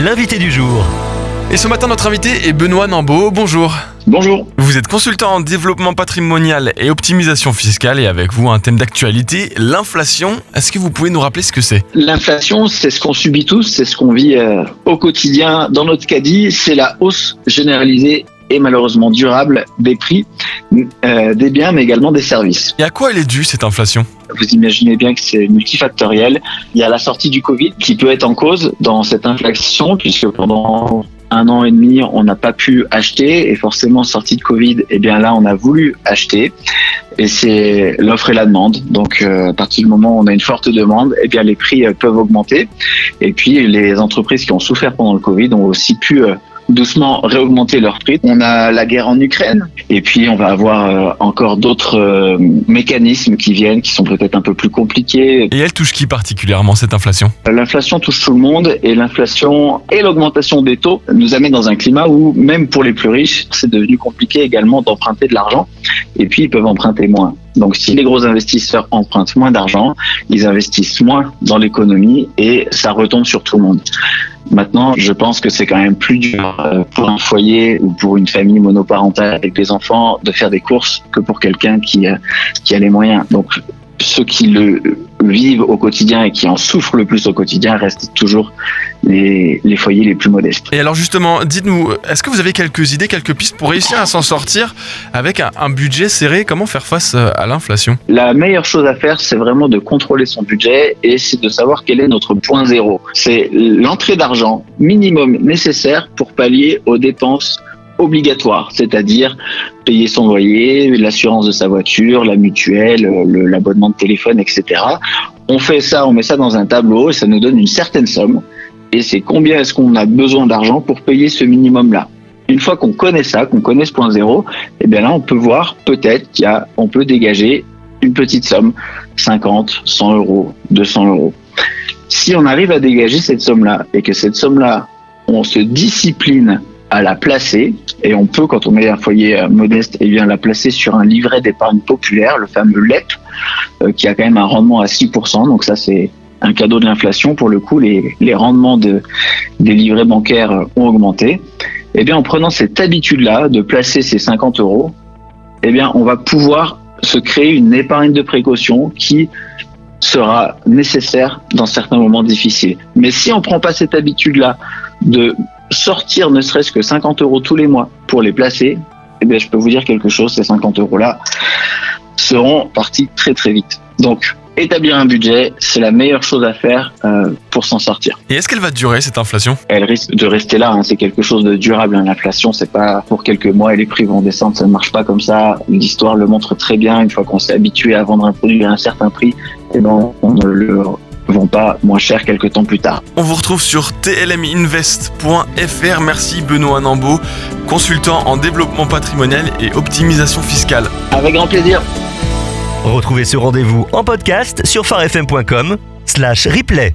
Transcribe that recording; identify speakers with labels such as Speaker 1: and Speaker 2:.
Speaker 1: l'invité du jour.
Speaker 2: Et ce matin, notre invité est Benoît Nambeau. Bonjour.
Speaker 3: Bonjour.
Speaker 2: Vous êtes consultant en développement patrimonial et optimisation fiscale et avec vous un thème d'actualité, l'inflation. Est-ce que vous pouvez nous rappeler ce que c'est?
Speaker 3: L'inflation, c'est ce qu'on subit tous, c'est ce qu'on vit euh, au quotidien dans notre caddie, c'est la hausse généralisée et malheureusement durable des prix euh, des biens mais également des services.
Speaker 2: Et à quoi elle est due cette inflation?
Speaker 3: Vous imaginez bien que c'est multifactoriel. Il y a la sortie du Covid qui peut être en cause dans cette inflation puisque pendant un an et demi, on n'a pas pu acheter et forcément sortie de Covid, eh bien là, on a voulu acheter et c'est l'offre et la demande. Donc euh, à partir du moment où on a une forte demande, eh bien les prix euh, peuvent augmenter. Et puis les entreprises qui ont souffert pendant le Covid ont aussi pu euh, doucement réaugmenter leur prix. On a la guerre en Ukraine et puis on va avoir euh, encore d'autres euh, mécanismes qui viennent qui sont peut-être un peu plus compliqués.
Speaker 2: Et elle touche qui particulièrement cette inflation?
Speaker 3: L'inflation touche tout le monde et l'inflation et l'augmentation des taux nous amènent dans un climat où même pour les plus riches, c'est devenu compliqué également d'emprunter de l'argent et puis ils peuvent emprunter moins. Donc si les gros investisseurs empruntent moins d'argent, ils investissent moins dans l'économie et ça retombe sur tout le monde. Maintenant, je pense que c'est quand même plus dur euh, pour un foyer ou pour une famille monoparentale avec des enfants de faire des courses que pour quelqu'un qui, qui a les moyens. Donc ceux qui le vivent au quotidien et qui en souffrent le plus au quotidien restent toujours les, les foyers les plus modestes.
Speaker 2: Et alors justement, dites-nous, est-ce que vous avez quelques idées, quelques pistes pour réussir à s'en sortir avec un, un budget serré? Comment faire face euh, à l'inflation?
Speaker 3: La meilleure chose à faire, c'est vraiment de contrôler son budget et c'est de savoir quel est notre point zéro. C'est l'entrée d'argent minimum nécessaire pour pallier aux dépenses obligatoires, c'est-à-dire payer son loyer, l'assurance de sa voiture, la mutuelle, le- l'abonnement de téléphone, etc. On fait ça, on met ça dans un tableau et ça nous donne une certaine somme. Et c'est combien est-ce qu'on a besoin d'argent pour payer ce minimum-là? Une fois qu'on connaît ça, qu'on connaît ce point zéro, et bien là, on peut voir peut-être qu'il a, on peut dégager une petite somme, 50, 100 euros, 200 euros. Si on arrive à dégager cette somme-là et que cette somme-là, on se discipline à la placer et on peut, quand on est un foyer euh, modeste, et bien la placer sur un livret d'épargne populaire, le fameux LEP, euh, qui a quand même un rendement à 6%. Donc ça, c'est un cadeau de l'inflation. Pour le coup, les, les rendements de, des livrets bancaires euh, ont augmenté. Eh bien, en prenant cette habitude-là de placer ces 50 euros, eh bien, on va pouvoir se créer une épargne de précaution qui sera nécessaire dans certains moments difficiles. Mais si on prend pas cette habitude-là de sortir ne serait-ce que 50 euros tous les mois pour les placer, eh bien, je peux vous dire quelque chose, ces 50 euros-là seront partis très très vite. Donc, établir un budget, c'est la meilleure chose à faire euh, pour s'en sortir.
Speaker 2: Et est-ce qu'elle va durer cette inflation?
Speaker 3: Elle risque de rester là, hein, c'est quelque chose de durable. hein. L'inflation, c'est pas pour quelques mois et les prix vont descendre, ça ne marche pas comme ça. L'histoire le montre très bien. Une fois qu'on s'est habitué à vendre un produit à un certain prix, eh ben, on ne le pas moins cher quelques temps plus tard.
Speaker 2: On vous retrouve sur tlminvest.fr. Merci Benoît Nambeau, consultant en développement patrimonial et optimisation fiscale.
Speaker 3: Avec grand plaisir.
Speaker 1: Retrouvez ce rendez-vous en podcast sur farfm.com slash replay.